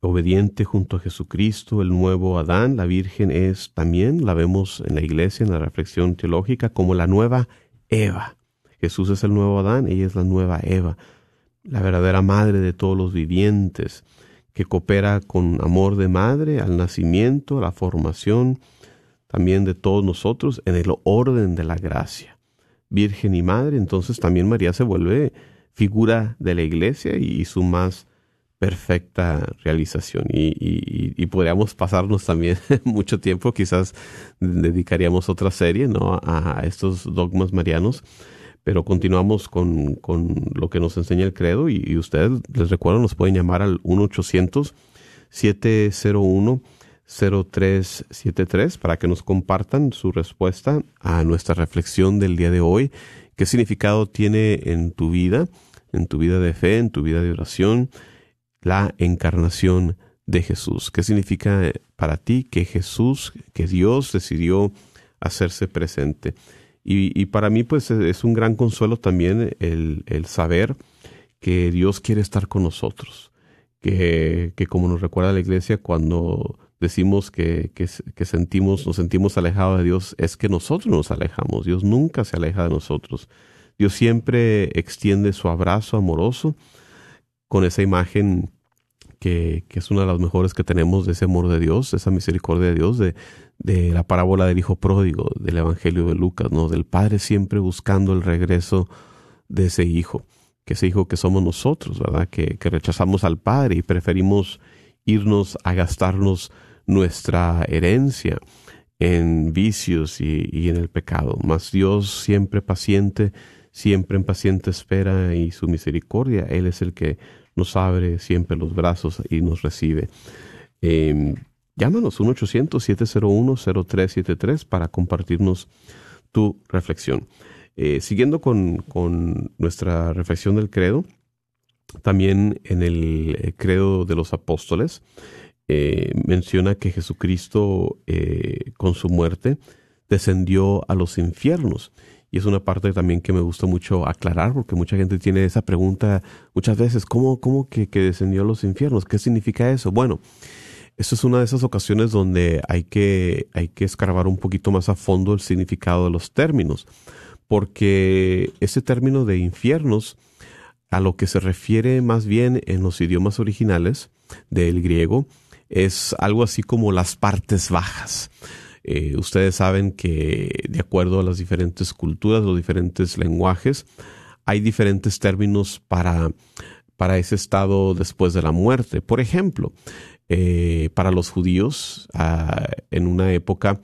obediente junto a Jesucristo, el nuevo Adán, la Virgen es también, la vemos en la iglesia, en la reflexión teológica, como la nueva Eva. Jesús es el nuevo Adán, ella es la nueva Eva, la verdadera madre de todos los vivientes, que coopera con amor de madre al nacimiento, a la formación, también de todos nosotros en el orden de la gracia. Virgen y Madre, entonces también María se vuelve figura de la iglesia y su más perfecta realización. Y, podríamos pasarnos también (laughs) mucho tiempo, quizás dedicaríamos otra serie ¿no? a, estos dogmas marianos, pero continuamos con, lo que nos enseña el credo y, ustedes, les recuerdo, nos pueden llamar al 1-800-701-0373 para que nos compartan su respuesta a nuestra reflexión del día de hoy. ¿Qué significado tiene en tu vida, en tu vida de fe, en tu vida de oración? La encarnación de Jesús. ¿Qué significa para ti que Jesús, que Dios decidió hacerse presente? Y, para mí pues es un gran consuelo también el, saber que Dios quiere estar con nosotros, que, que, como nos recuerda la iglesia cuando decimos que, que, que, sentimos, nos sentimos alejados de Dios, es que nosotros nos alejamos, Dios nunca se aleja de nosotros. Dios siempre extiende su abrazo amoroso con esa imagen que, es una de las mejores que tenemos de ese amor de Dios, esa misericordia de Dios, de, de la parábola del Hijo Pródigo, del Evangelio de Lucas, ¿no? Del Padre siempre buscando el regreso de ese Hijo, que ese Hijo que somos nosotros, ¿verdad? Que, que rechazamos al Padre y preferimos irnos a gastarnos nuestra herencia en vicios y, y en el pecado. Mas Dios siempre paciente, siempre en paciente espera y su misericordia, Él es el que nos abre siempre los brazos y nos recibe. Eh, llámanos 1-800-701-0373 para compartirnos tu reflexión. Eh, siguiendo con, con, nuestra reflexión del credo, también en el eh, credo de los apóstoles eh, menciona que Jesucristo con su muerte descendió a los infiernos y es una parte también que me gusta mucho aclarar, porque mucha gente tiene esa pregunta muchas veces, ¿cómo, cómo que, descendió a los infiernos? ¿Qué significa eso? Bueno, eso es una de esas ocasiones donde hay que, hay que escarbar un poquito más a fondo el significado de los términos, porque ese término de infiernos a lo que se refiere más bien en los idiomas originales del griego es algo así como las partes bajas. Eh, ustedes saben que de acuerdo a las diferentes culturas, los diferentes lenguajes, hay diferentes términos para, para ese estado después de la muerte. Por ejemplo, eh, para los judíos, ah, en una época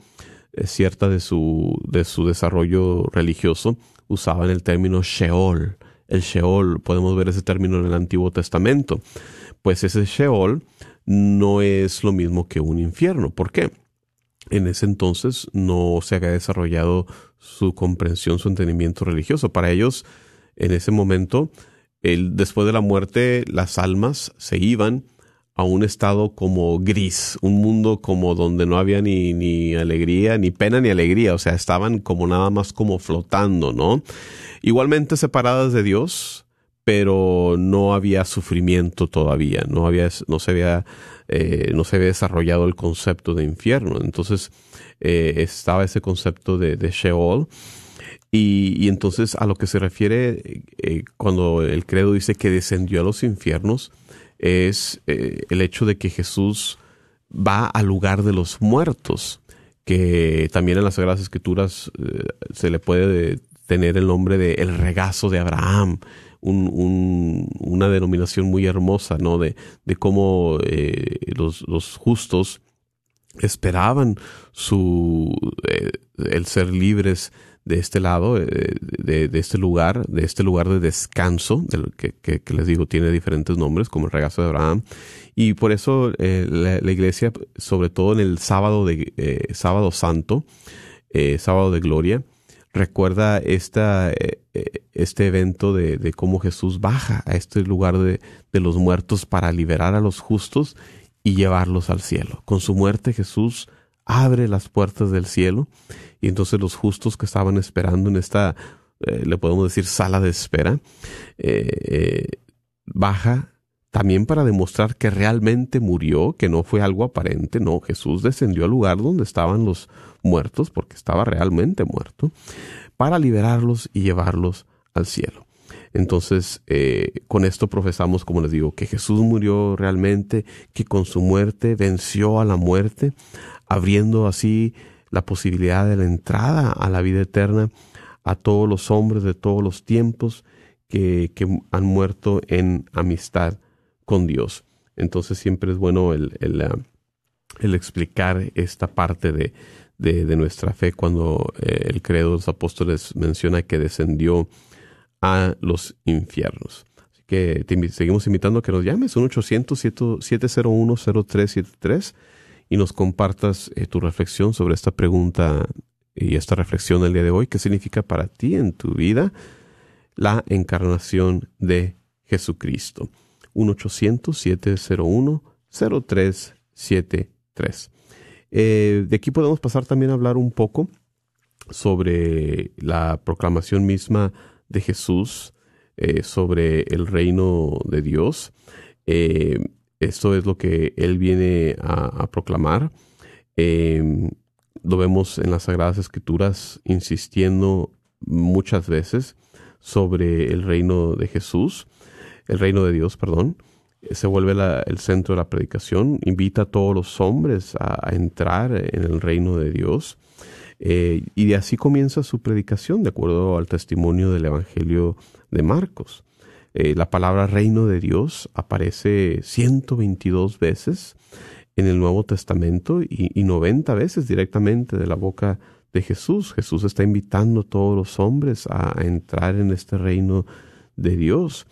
eh, cierta de su, de su desarrollo religioso, usaban el término Sheol. El Sheol, podemos ver ese término en el Antiguo Testamento. Pues ese Sheol no es lo mismo que un infierno. ¿Por qué? En ese entonces no se había desarrollado su comprensión, su entendimiento religioso. Para ellos, en ese momento, después de la muerte, las almas se iban a un estado como gris, un mundo como donde no había ni, ni alegría, ni pena, ni alegría, o sea, estaban como nada más como flotando, ¿no? Igualmente separadas de Dios, pero no había sufrimiento todavía, no había, no se había eh, no se desarrollado el concepto de infierno. Entonces eh, estaba ese concepto de, Sheol. Y, entonces a lo que se refiere eh, cuando el credo dice que descendió a los infiernos es el hecho de que Jesús va al lugar de los muertos, que también en las Sagradas Escrituras se le puede tener el nombre de el regazo de Abraham, un, una denominación muy hermosa, ¿no? De, de cómo eh, los, los, justos esperaban su, eh, el ser libres de este lado, eh, de, de, este lugar, de este lugar de descanso, que, les digo tiene diferentes nombres, como el regazo de Abraham, y por eso la, iglesia, sobre todo en el sábado de sábado santo, sábado de gloria, recuerda esta, eh, eh, este evento de, de, cómo Jesús baja a este lugar de, de, los muertos para liberar a los justos y llevarlos al cielo. Con su muerte Jesús abre las puertas del cielo y entonces los justos que estaban esperando en esta, eh, le podemos decir, sala de espera, baja también para demostrar que realmente murió, que no fue algo aparente, no, Jesús descendió al lugar donde estaban los muertos, porque estaba realmente muerto, para liberarlos y llevarlos al cielo. Entonces, eh, con esto profesamos, como les digo, que Jesús murió realmente, que con su muerte venció a la muerte, abriendo así la posibilidad de la entrada a la vida eterna a todos los hombres de todos los tiempos que, han muerto en amistad con Dios. Entonces siempre es bueno el, el, ah, explicar esta parte de, de, nuestra fe cuando eh, el credo de los apóstoles menciona que descendió a los infiernos. Así que te seguimos invitando a que nos llames, 1-800-701-0373 y nos compartas eh, tu reflexión sobre esta pregunta y esta reflexión del día de hoy. ¿Qué significa para ti en tu vida la encarnación de Jesucristo? 1-800-701-0373. Eh, de aquí podemos pasar también a hablar un poco sobre la proclamación misma de Jesús, eh, sobre el reino de Dios. Eh, esto es lo que Él viene a, proclamar. lo vemos en las Sagradas Escrituras insistiendo muchas veces sobre el reino de Jesús, el reino de Dios, perdón se vuelve el centro de la predicación, invita a todos los hombres a, entrar en el reino de Dios. Eh, y de así comienza su predicación, de acuerdo al testimonio del Evangelio de Marcos. Eh, la palabra reino de Dios aparece 122 veces en el Nuevo Testamento y, y 90 veces directamente de la boca de Jesús. Jesús está invitando a todos los hombres a entrar en este reino de Dios.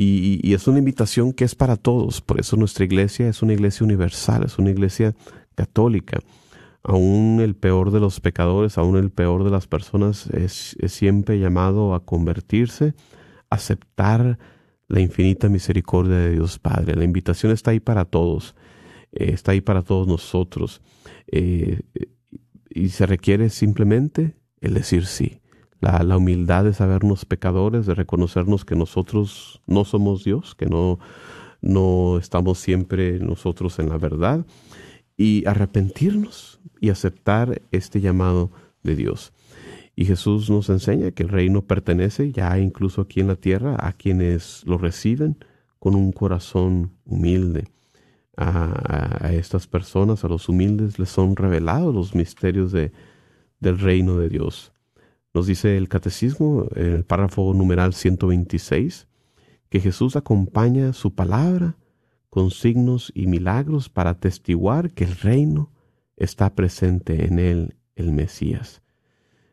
Y, es una invitación que es para todos. Por eso nuestra iglesia es una iglesia universal, es una iglesia católica. Aún el peor de los pecadores, aún el peor de las personas es, siempre llamado a convertirse, aceptar la infinita misericordia de Dios Padre. La invitación está ahí para todos, eh, está ahí para todos nosotros. Eh, y se requiere simplemente el decir sí la, humildad de sabernos pecadores, de reconocernos que nosotros no somos Dios, que no, no estamos siempre nosotros en la verdad, y arrepentirnos y aceptar este llamado de Dios. Y Jesús nos enseña que el reino pertenece ya incluso aquí en la tierra a quienes lo reciben con un corazón humilde. A, a, estas personas, a los humildes, les son revelados los misterios de, del reino de Dios. Nos dice el catecismo, el párrafo numeral 126, que Jesús acompaña su palabra con signos y milagros para atestiguar que el reino está presente en él, el Mesías.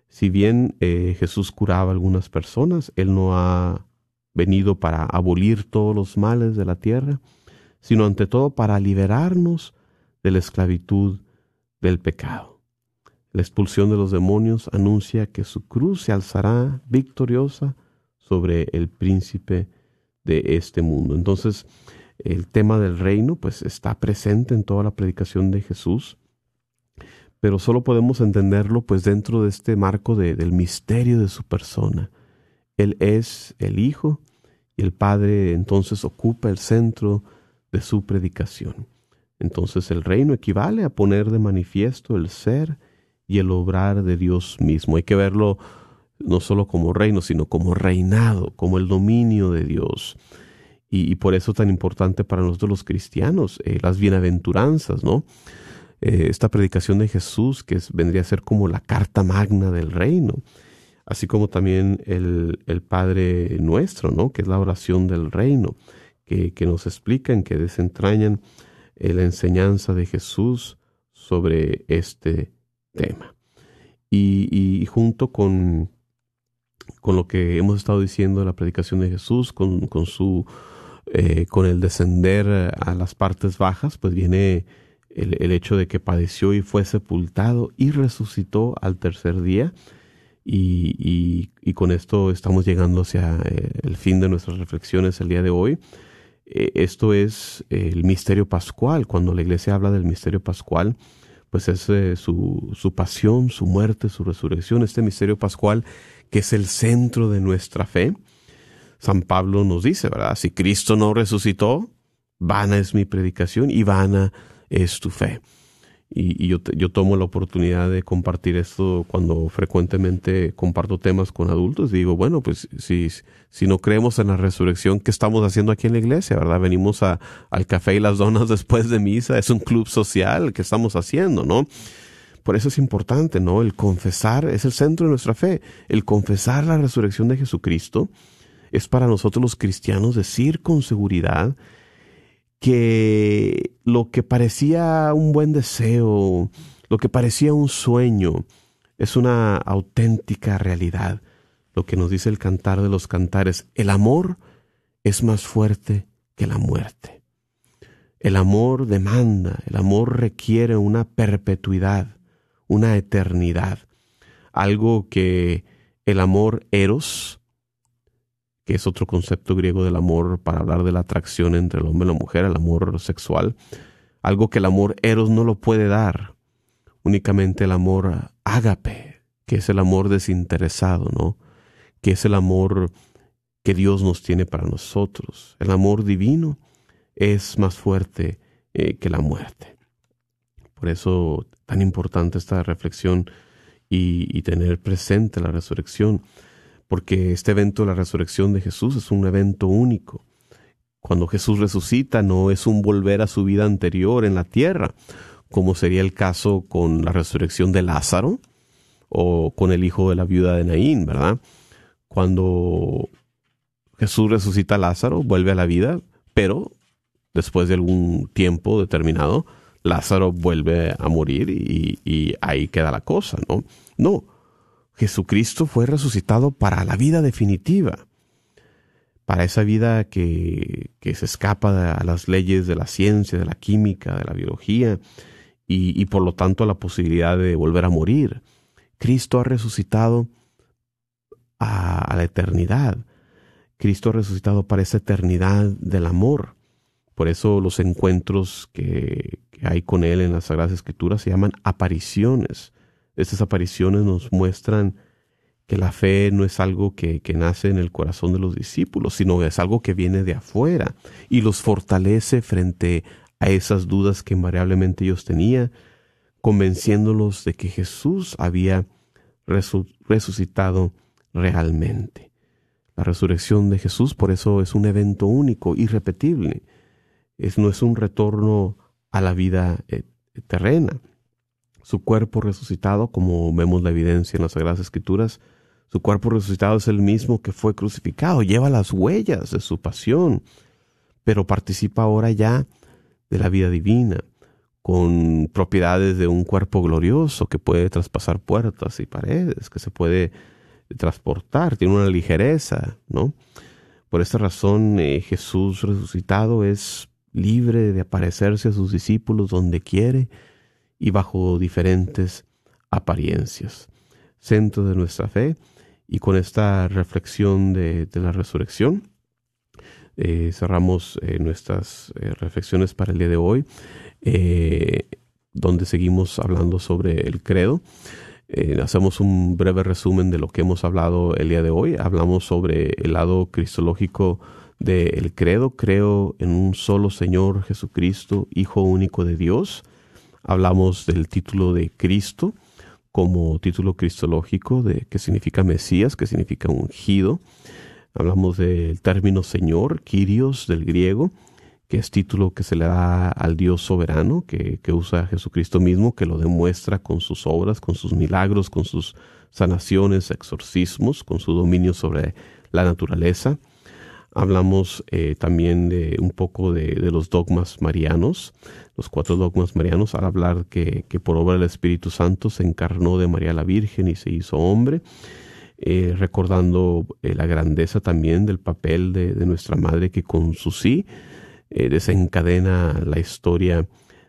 Si bien eh, Jesús curaba a algunas personas, Él no ha venido para abolir todos los males de la tierra, sino ante todo para liberarnos de la esclavitud del pecado. La expulsión de los demonios anuncia que su cruz se alzará victoriosa sobre el príncipe de este mundo. Entonces, el tema del reino pues está presente en toda la predicación de Jesús, pero solo podemos entenderlo pues dentro de este marco del misterio de su persona. Él es el Hijo y el Padre entonces ocupa el centro de su predicación. Entonces el reino equivale a poner de manifiesto el ser y el obrar de Dios mismo. Hay que verlo no solo como reino, sino como reinado, como el dominio de Dios. Y, por eso tan importante para nosotros los cristianos, eh, las bienaventuranzas, ¿no? Eh, esta predicación de Jesús que vendría a ser como la carta magna del reino, así como también el, el Padre nuestro, ¿no? Que es la oración del reino, que, que nos explican, que desentrañan eh, la enseñanza de Jesús sobre este tema. Y, junto con, con lo que hemos estado diciendo de la predicación de Jesús, con, con su eh, con el descender a las partes bajas, pues viene el, el, hecho de que padeció y fue sepultado y resucitó al tercer día. Y, y, y con esto estamos llegando hacia eh, el fin de nuestras reflexiones el día de hoy. Eh, esto es el misterio pascual. Cuando la iglesia habla del misterio pascual, pues es eh, su, su pasión, su muerte, su resurrección, este misterio pascual que es el centro de nuestra fe. San Pablo nos dice, ¿verdad? Si Cristo no resucitó, vana es mi predicación y vana es tu fe. Y, yo, yo, tomo la oportunidad de compartir esto cuando frecuentemente comparto temas con adultos. Digo, bueno, pues si, si no creemos en la resurrección, ¿qué estamos haciendo aquí en la iglesia? ¿Verdad? Venimos a, al café y las donas (laughs) después de misa, es un club social, ¿qué estamos haciendo, no? Por eso es importante, ¿no? El confesar es el centro de nuestra fe. El confesar la resurrección de Jesucristo es para nosotros los cristianos decir con seguridad que lo que parecía un buen deseo, lo que parecía un sueño, es una auténtica realidad. Lo que nos dice el cantar de los cantares, el amor es más fuerte que la muerte. El amor demanda, el amor requiere una perpetuidad, una eternidad, algo que el amor eros, que es otro concepto griego del amor para hablar de la atracción entre el hombre y la mujer, el amor sexual, algo que el amor eros no lo puede dar, únicamente el amor ágape, que es el amor desinteresado, ¿no? Que es el amor que Dios nos tiene para nosotros. El amor divino es más fuerte eh, que la muerte. Por eso tan importante esta reflexión y, y tener presente la resurrección, porque este evento de la resurrección de Jesús es un evento único. Cuando Jesús resucita no es un volver a su vida anterior en la tierra, como sería el caso con la resurrección de Lázaro o con el hijo de la viuda de Naín, ¿verdad? Cuando Jesús resucita a Lázaro, vuelve a la vida, pero después de algún tiempo determinado, Lázaro vuelve a morir y, y, ahí queda la cosa, ¿no? No, Jesucristo fue resucitado para la vida definitiva, para esa vida que, que se escapa a las leyes de la ciencia, de la química, de la biología, y, y por lo tanto la posibilidad de volver a morir. Cristo ha resucitado a, a la eternidad. Cristo ha resucitado para esa eternidad del amor. Por eso los encuentros que, que, hay con Él en las Sagradas Escrituras se llaman apariciones. Estas apariciones nos muestran que la fe no es algo que, que, nace en el corazón de los discípulos, sino es algo que viene de afuera y los fortalece frente a esas dudas que invariablemente ellos tenían, convenciéndolos de que Jesús había resucitado realmente. La resurrección de Jesús por eso es un evento único, irrepetible. Es, no es un retorno a la vida eh, terrena. Su cuerpo resucitado, como vemos la evidencia en las Sagradas Escrituras, su cuerpo resucitado es el mismo que fue crucificado, lleva las huellas de su pasión, pero participa ahora ya de la vida divina, con propiedades de un cuerpo glorioso que puede traspasar puertas y paredes, que se puede transportar, tiene una ligereza, ¿no? Por esta razón eh, Jesús resucitado es libre de aparecerse a sus discípulos donde quiere y bajo diferentes apariencias. Centro de nuestra fe y con esta reflexión de, de la resurrección eh, cerramos eh, nuestras eh, reflexiones para el día de hoy, donde seguimos hablando sobre el credo. hacemos un breve resumen de lo que hemos hablado el día de hoy. Hablamos sobre el lado cristológico del credo. Creo en un solo Señor Jesucristo, Hijo único de Dios. Hablamos del título de Cristo como título cristológico, de que significa Mesías, que significa ungido. Hablamos del término Señor, Kyrios del griego, que es título que se le da al Dios soberano, que, que, usa Jesucristo mismo, que lo demuestra con sus obras, con sus milagros, con sus sanaciones, exorcismos, con su dominio sobre la naturaleza. Hablamos eh, también de un poco de, los dogmas marianos, los cuatro dogmas marianos, al hablar que, que por obra del Espíritu Santo se encarnó de María la Virgen y se hizo hombre eh, recordando eh, la grandeza también del papel de, de, nuestra madre que con su sí desencadena la historia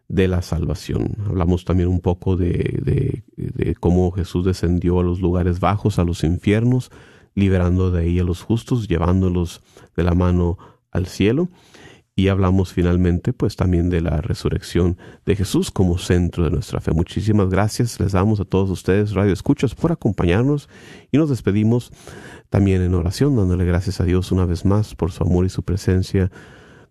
de la salvación. Hablamos también un poco de, de, cómo Jesús descendió a los lugares bajos, a los infiernos, liberando de ahí a los justos, llevándolos de la mano al cielo y hablamos finalmente pues también de la resurrección de Jesús como centro de nuestra fe. Muchísimas gracias les damos a todos ustedes, Radio Escuchas, por acompañarnos y nos despedimos también en oración, dándole gracias a Dios una vez más por su amor y su presencia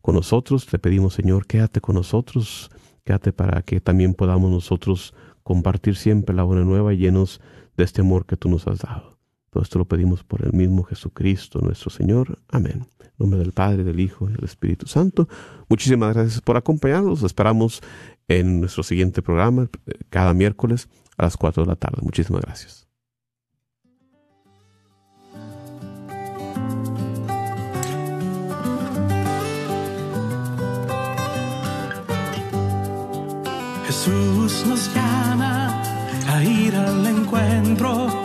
con nosotros. Te pedimos, Señor, quédate con nosotros, quédate para que también podamos nosotros compartir siempre la buena nueva llenos de este amor que tú nos has dado. Todo esto lo pedimos por el mismo Jesucristo, nuestro Señor. Amén. En nombre del Padre, del Hijo y del Espíritu Santo. Muchísimas gracias por acompañarnos. esperamos en nuestro siguiente programa eh, cada miércoles a las 4 de la tarde. Muchísimas gracias. Jesús nos llama a ir al encuentro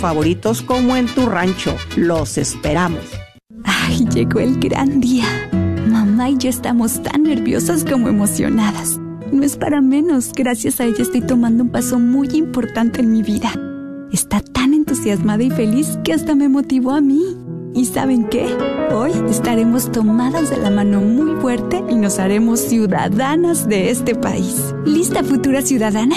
favoritos como en tu rancho. Los esperamos. Ay, llegó el gran día. Mamá y yo estamos tan nerviosas como emocionadas. No es para menos, gracias a ella estoy tomando un paso muy importante en mi vida. Está tan entusiasmada y feliz que hasta me motivó a mí. ¿Y saben qué? Hoy estaremos tomadas de la mano muy fuerte y nos haremos ciudadanas de este país. ¿Lista futura ciudadana?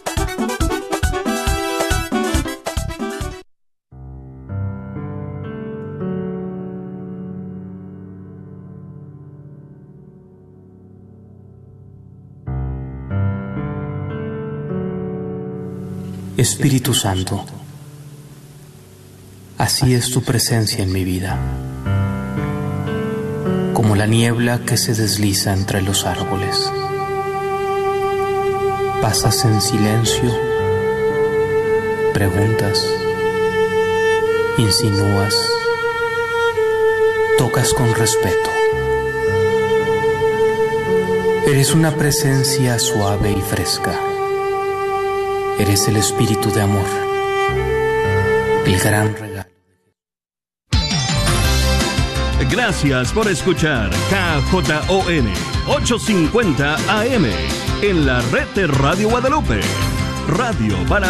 Espíritu Santo, así es tu presencia en mi vida, como la niebla que se desliza entre los árboles. Pasas en silencio preguntas, insinúas, tocas con respeto. Eres una presencia suave y fresca. Eres el espíritu de amor, el gran regalo. Gracias por escuchar KJON 850 AM en la red de Radio Guadalupe. Radio para